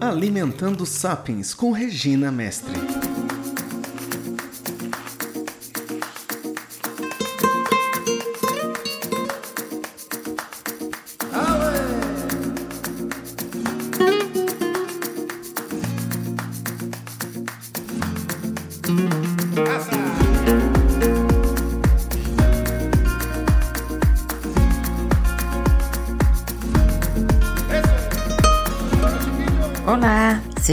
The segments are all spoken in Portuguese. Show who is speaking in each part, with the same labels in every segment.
Speaker 1: Alimentando Sapiens com Regina Mestre.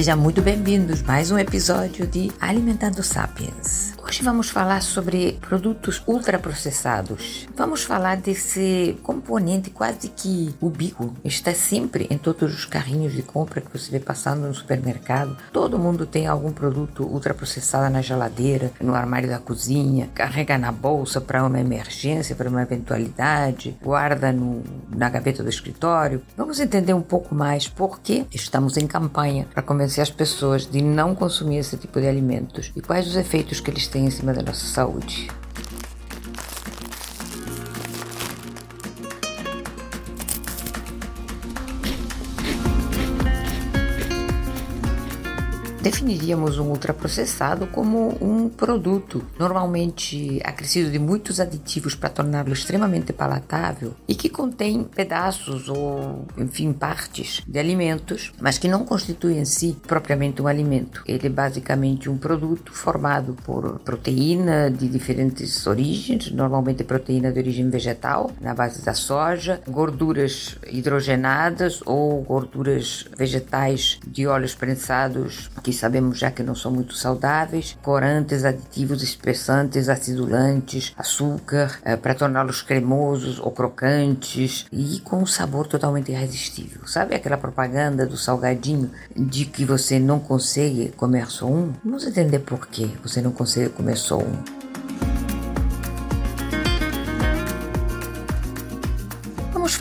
Speaker 2: Sejam muito bem-vindos mais um episódio de Alimentando Sapiens. Hoje vamos falar sobre produtos ultraprocessados. Vamos falar desse componente quase que ubíquo. Está sempre em todos os carrinhos de compra que você vê passando no supermercado. Todo mundo tem algum produto ultraprocessado na geladeira, no armário da cozinha, carrega na bolsa para uma emergência, para uma eventualidade, guarda no, na gaveta do escritório. Vamos entender um pouco mais por que estamos em campanha para convencer as pessoas de não consumir esse tipo de alimentos e quais os efeitos que eles têm em cima da nossa saúde. Definiríamos um ultraprocessado como um produto normalmente acrescido de muitos aditivos para torná-lo extremamente palatável e que contém pedaços ou, enfim, partes de alimentos, mas que não constitui em si propriamente um alimento. Ele é basicamente um produto formado por proteína de diferentes origens, normalmente proteína de origem vegetal, na base da soja, gorduras hidrogenadas ou gorduras vegetais de óleos prensados que sabemos já que não são muito saudáveis, corantes, aditivos espessantes, acidulantes, açúcar, é, para torná-los cremosos ou crocantes e com um sabor totalmente irresistível. Sabe aquela propaganda do salgadinho de que você não consegue comer só um? Vamos entender por que você não consegue comer só um.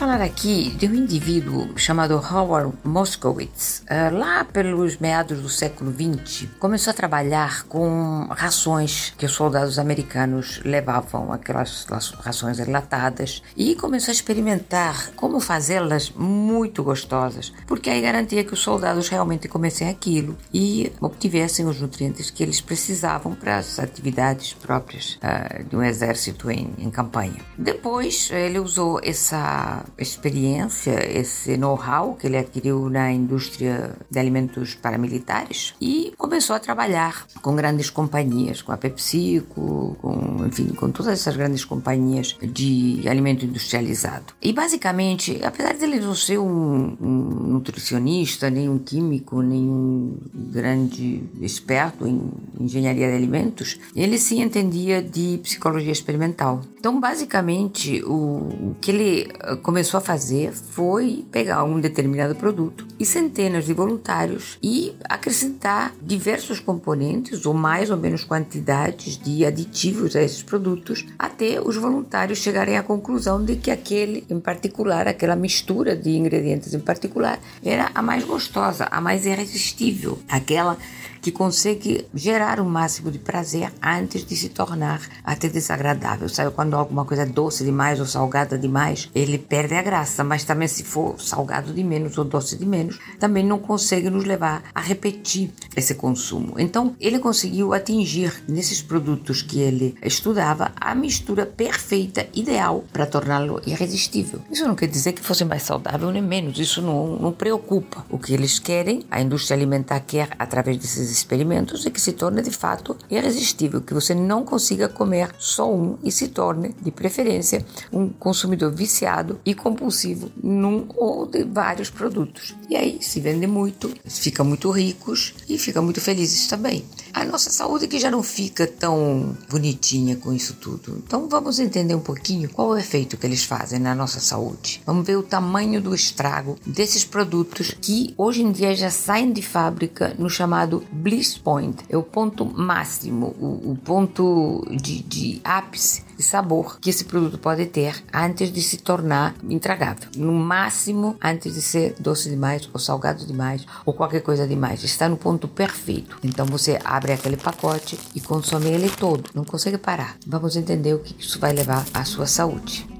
Speaker 2: Falar aqui de um indivíduo chamado Howard Moskowitz. Uh, lá pelos meados do século XX, começou a trabalhar com rações que os soldados americanos levavam, aquelas rações enlatadas, e começou a experimentar como fazê-las muito gostosas, porque aí garantia que os soldados realmente comessem aquilo e obtivessem os nutrientes que eles precisavam para as atividades próprias uh, de um exército em, em campanha. Depois, ele usou essa experiência, esse know-how que ele adquiriu na indústria de alimentos paramilitares e começou a trabalhar com grandes companhias, com a PepsiCo, com, enfim, com todas essas grandes companhias de alimento industrializado. E basicamente, apesar de ele não ser um, um nutricionista, nem um químico, nem um grande experto em engenharia de alimentos, ele se entendia de psicologia experimental. Então, basicamente, o, o que ele começou a fazer foi pegar um determinado produto e centenas de voluntários e acrescentar diversos componentes ou mais ou menos quantidades de aditivos a esses produtos até os voluntários chegarem à conclusão de que aquele em particular, aquela mistura de ingredientes em particular, era a mais gostosa, a mais irresistível, aquela que consegue gerar o máximo de prazer antes de se tornar até desagradável. Sabe quando alguma coisa é doce demais ou salgada demais, ele perde a graça, mas também se for salgado de menos ou doce de menos, também não consegue nos levar a repetir esse consumo. Então, ele conseguiu atingir nesses produtos que ele estudava a mistura perfeita, ideal para torná-lo irresistível. Isso não quer dizer que fosse mais saudável nem menos, isso não, não preocupa. O que eles querem, a indústria alimentar quer através desses experimentos é que se torne de fato irresistível, que você não consiga comer só um e se torne, de preferência, um consumidor viciado e compulsivo num ou de vários produtos. E aí se vende muito, fica muito ricos e fica muito felizes também. A nossa saúde que já não fica tão bonitinha com isso tudo. Então vamos entender um pouquinho qual é o efeito que eles fazem na nossa saúde. Vamos ver o tamanho do estrago desses produtos que hoje em dia já saem de fábrica no chamado bliss point. É o ponto máximo, o, o ponto de, de ápice de sabor que esse produto pode ter antes de se tornar intragável. No máximo, antes de ser doce demais ou salgado demais ou qualquer coisa demais. Está no ponto perfeito. Então você abre aquele pacote e consome ele todo. Não consegue parar. Vamos entender o que isso vai levar à sua saúde.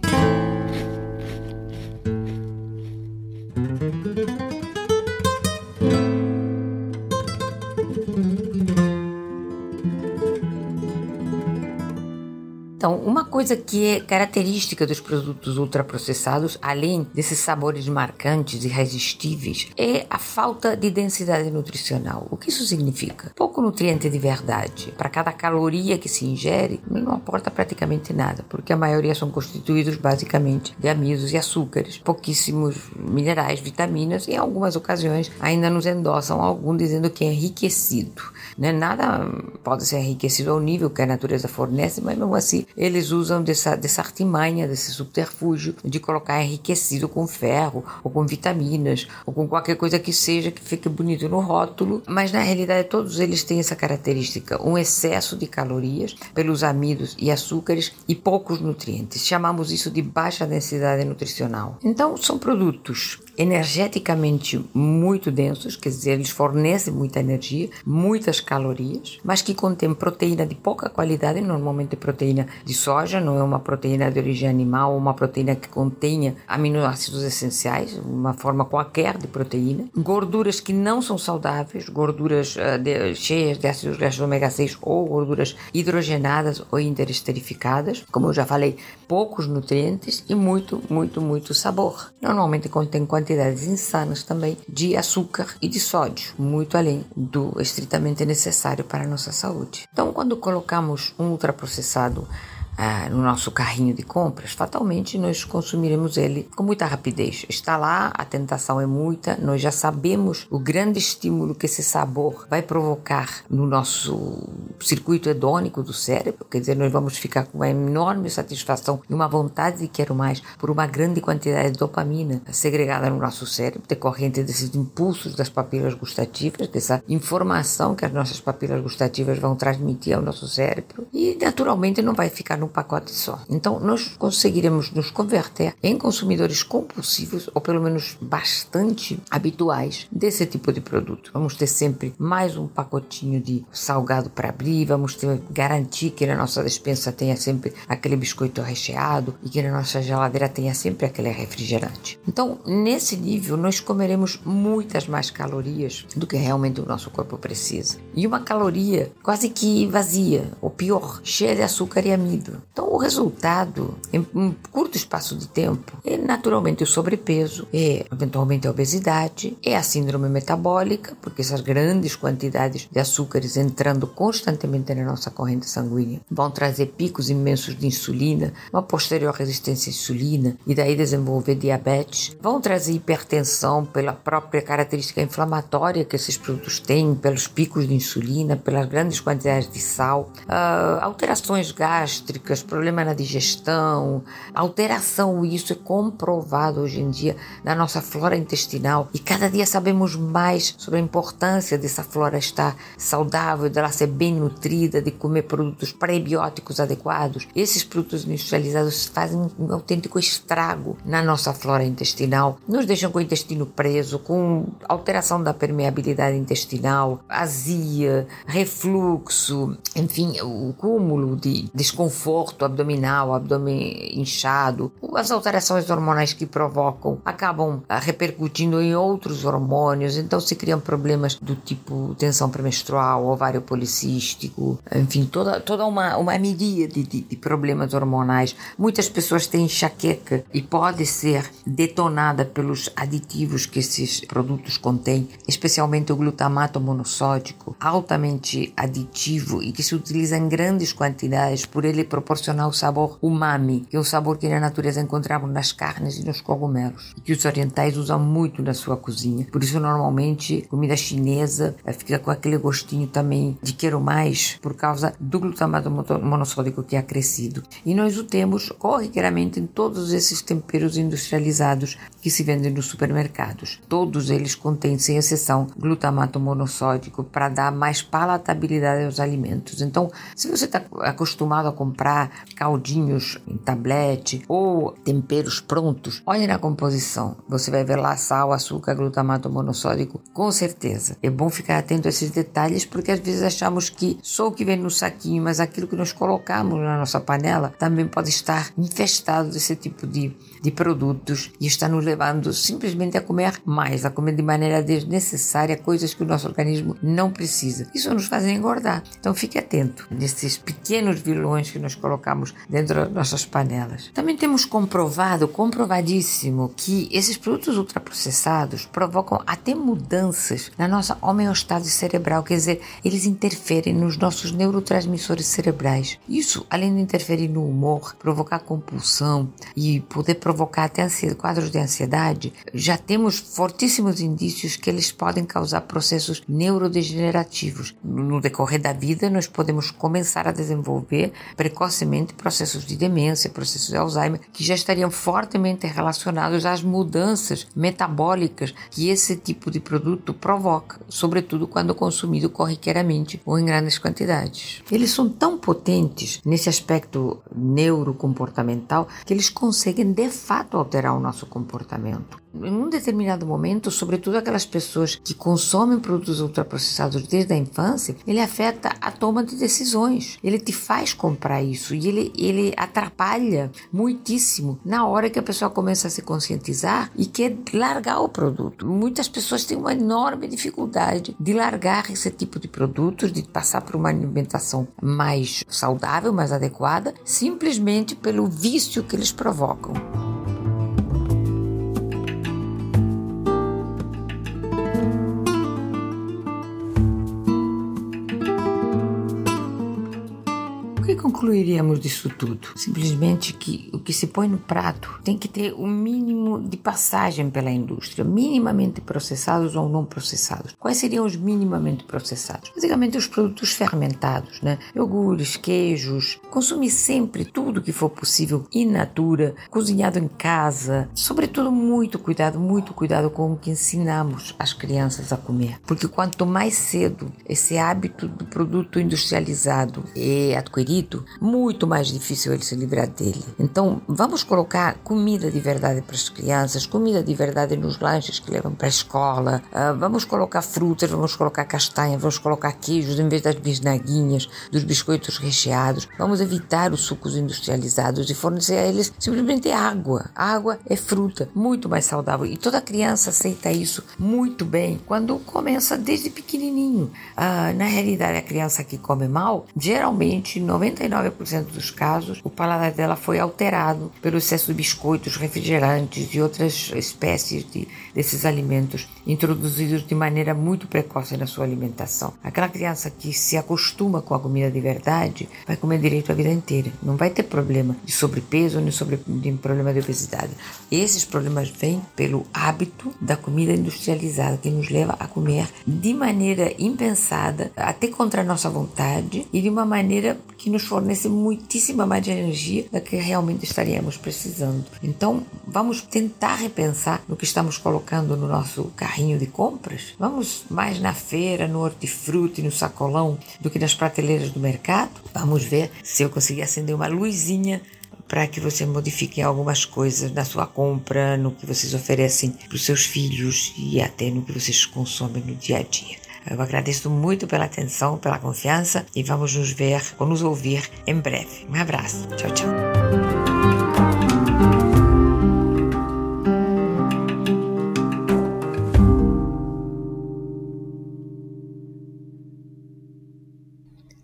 Speaker 2: Coisa que é característica dos produtos ultraprocessados, além desses sabores marcantes e irresistíveis, é a falta de densidade nutricional. O que isso significa? Pouco nutriente de verdade. Para cada caloria que se ingere, não aporta praticamente nada, porque a maioria são constituídos basicamente de amidos e açúcares, pouquíssimos minerais, vitaminas e em algumas ocasiões ainda nos endossam algum dizendo que é enriquecido. Né? Nada pode ser enriquecido ao nível que a natureza fornece, mas mesmo assim eles usam dessa, dessa artimanha, desse subterfúgio de colocar enriquecido com ferro, ou com vitaminas, ou com qualquer coisa que seja que fique bonito no rótulo, mas na realidade todos eles têm essa característica, um excesso de calorias pelos amidos e açúcares e poucos nutrientes. Chamamos isso de baixa densidade nutricional. Então são produtos energeticamente muito densos, quer dizer, eles fornecem muita energia, muitas calorias, mas que contêm proteína de pouca qualidade, normalmente proteína de soja, não é uma proteína de origem animal, uma proteína que contenha aminoácidos essenciais, uma forma qualquer de proteína, gorduras que não são saudáveis, gorduras uh, de, cheias de ácidos graxos ômega 6 ou gorduras hidrogenadas ou interesterificadas, como eu já falei, poucos nutrientes e muito, muito, muito sabor. Normalmente contém quantidades insanas também de açúcar e de sódio, muito além do estritamente necessário para a nossa saúde. Então, quando colocamos um ultraprocessado ah, no nosso carrinho de compras, fatalmente nós consumiremos ele com muita rapidez. Está lá, a tentação é muita, nós já sabemos o grande estímulo que esse sabor vai provocar no nosso circuito hedônico do cérebro, quer dizer, nós vamos ficar com uma enorme satisfação e uma vontade de quero mais por uma grande quantidade de dopamina segregada no nosso cérebro, decorrente desses impulsos das papilas gustativas, dessa informação que as nossas papilas gustativas vão transmitir ao nosso cérebro e naturalmente não vai ficar num pacote só. Então, nós conseguiremos nos converter em consumidores compulsivos, ou pelo menos bastante habituais, desse tipo de produto. Vamos ter sempre mais um pacotinho de salgado para abrir, vamos ter, garantir que na nossa despensa tenha sempre aquele biscoito recheado e que na nossa geladeira tenha sempre aquele refrigerante. Então, nesse nível, nós comeremos muitas mais calorias do que realmente o nosso corpo precisa. E uma caloria quase que vazia, ou pior, cheia de açúcar e amido. Então, o resultado, em um curto espaço de tempo, é naturalmente o sobrepeso, é eventualmente a obesidade, é a síndrome metabólica, porque essas grandes quantidades de açúcares entrando constantemente na nossa corrente sanguínea vão trazer picos imensos de insulina, uma posterior resistência à insulina e daí desenvolver diabetes, vão trazer hipertensão pela própria característica inflamatória que esses produtos têm, pelos picos de insulina, pelas grandes quantidades de sal, uh, alterações gástricas gástricas, problema na digestão, alteração, isso é comprovado hoje em dia na nossa flora intestinal e cada dia sabemos mais sobre a importância dessa flora estar saudável, dela ser bem nutrida, de comer produtos prebióticos adequados. Esses produtos industrializados fazem um autêntico estrago na nossa flora intestinal, nos deixam com o intestino preso, com alteração da permeabilidade intestinal, azia, refluxo, enfim, o cúmulo de desconforto conforto abdominal, abdômen inchado, as alterações hormonais que provocam acabam ah, repercutindo em outros hormônios, então se criam problemas do tipo tensão premenstrual, ovário policístico, enfim, toda, toda uma, uma miríade de, de problemas hormonais. Muitas pessoas têm enxaqueca e pode ser detonada pelos aditivos que esses produtos contêm, especialmente o glutamato monossódico, altamente aditivo e que se utiliza em grandes quantidades por ele proporcionar o sabor umami, que é o sabor que na natureza encontramos nas carnes e nos cogumelos, e que os orientais usam muito na sua cozinha. Por isso, normalmente, comida chinesa eh, fica com aquele gostinho também de quero mais, por causa do glutamato monossódico que é acrescido. E nós o temos corriqueiramente em todos esses temperos industrializados que se vendem nos supermercados. Todos eles contêm, sem exceção, glutamato monossódico para dar mais palatabilidade aos alimentos. Então, se você está acostumado a comprar caldinhos em tablete ou temperos prontos, olhe na composição. Você vai ver lá sal, açúcar, glutamato monossódico, com certeza. É bom ficar atento a esses detalhes porque às vezes achamos que só o que vem no saquinho, mas aquilo que nós colocamos na nossa panela também pode estar infestado desse tipo de, de produtos e está nos levando simplesmente a comer mais, a comer de maneira desnecessária coisas que o nosso organismo não precisa. Isso nos faz engordar. Então fique atento nesses pequenos vilões que nós colocamos dentro das nossas panelas. Também temos comprovado, comprovadíssimo, que esses produtos ultraprocessados provocam até mudanças na nossa homeostase cerebral, quer dizer, eles interferem nos nossos neurotransmissores cerebrais. Isso, além de interferir no humor, provocar compulsão e poder provocar até quadros de ansiedade, já temos fortíssimos indícios que eles podem causar processos neurodegenerativos. No decorrer da vida, nós podemos começar a desenvolver precocemente processos de demência, processos de Alzheimer, que já estariam fortemente relacionados às mudanças metabólicas que esse tipo de produto provoca, sobretudo quando consumido corriqueiramente ou em grandes quantidades. Eles são tão potentes nesse aspecto neurocomportamental que eles conseguem de fato alterar o nosso comportamento. Em um determinado momento, sobretudo aquelas pessoas que consomem produtos ultraprocessados desde a infância, ele afeta a toma de decisões. Ele te faz comprar isso e ele, ele atrapalha muitíssimo na hora que a pessoa começa a se conscientizar e quer largar o produto. Muitas pessoas têm uma enorme dificuldade de largar esse tipo de produtos, de passar por uma alimentação mais saudável, mais adequada, simplesmente pelo vício que eles provocam. Concluiríamos disso tudo? Simplesmente que o que se põe no prato tem que ter o mínimo de passagem pela indústria, minimamente processados ou não processados. Quais seriam os minimamente processados? Basicamente os produtos fermentados, né? Iogures, queijos. Consumir sempre tudo que for possível in natura, cozinhado em casa. Sobretudo muito cuidado, muito cuidado com o que ensinamos as crianças a comer, porque quanto mais cedo esse hábito do produto industrializado é adquirido, muito mais difícil ele se livrar dele. Então, vamos colocar comida de verdade para as crianças, comida de verdade nos lanches que levam para a escola, uh, vamos colocar frutas, vamos colocar castanha, vamos colocar queijos em vez das bisnaguinhas, dos biscoitos recheados, vamos evitar os sucos industrializados e fornecer a eles simplesmente água. Água é fruta, muito mais saudável e toda criança aceita isso muito bem quando começa desde pequenininho. Uh, na realidade, a criança que come mal, geralmente 99 99% dos casos, o paladar dela foi alterado pelo excesso de biscoitos, refrigerantes e outras espécies de, desses alimentos introduzidos de maneira muito precoce na sua alimentação. Aquela criança que se acostuma com a comida de verdade vai comer direito a vida inteira. Não vai ter problema de sobrepeso nem sobre, de problema de obesidade. Esses problemas vêm pelo hábito da comida industrializada que nos leva a comer de maneira impensada, até contra a nossa vontade e de uma maneira que nos fornece muitíssima mais energia da que realmente estaríamos precisando. Então, vamos tentar repensar no que estamos colocando no nosso carrinho de compras? Vamos mais na feira, no hortifruti, no sacolão, do que nas prateleiras do mercado? Vamos ver se eu conseguir acender uma luzinha para que você modifique algumas coisas na sua compra, no que vocês oferecem para os seus filhos e até no que vocês consomem no dia a dia. Eu agradeço muito pela atenção, pela confiança e vamos nos ver ou nos ouvir em breve. Um abraço. Tchau, tchau.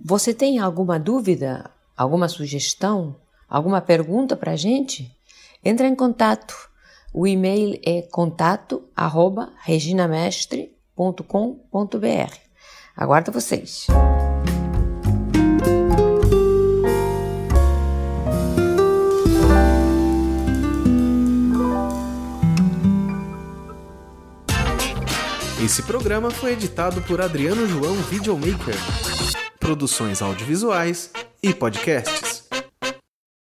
Speaker 2: Você tem alguma dúvida, alguma sugestão, alguma pergunta para a gente? Entra em contato. O e-mail é contato@reginamestre.com.br. Aguardo vocês.
Speaker 1: Esse programa foi editado por Adriano João Videomaker. Produções audiovisuais e podcasts.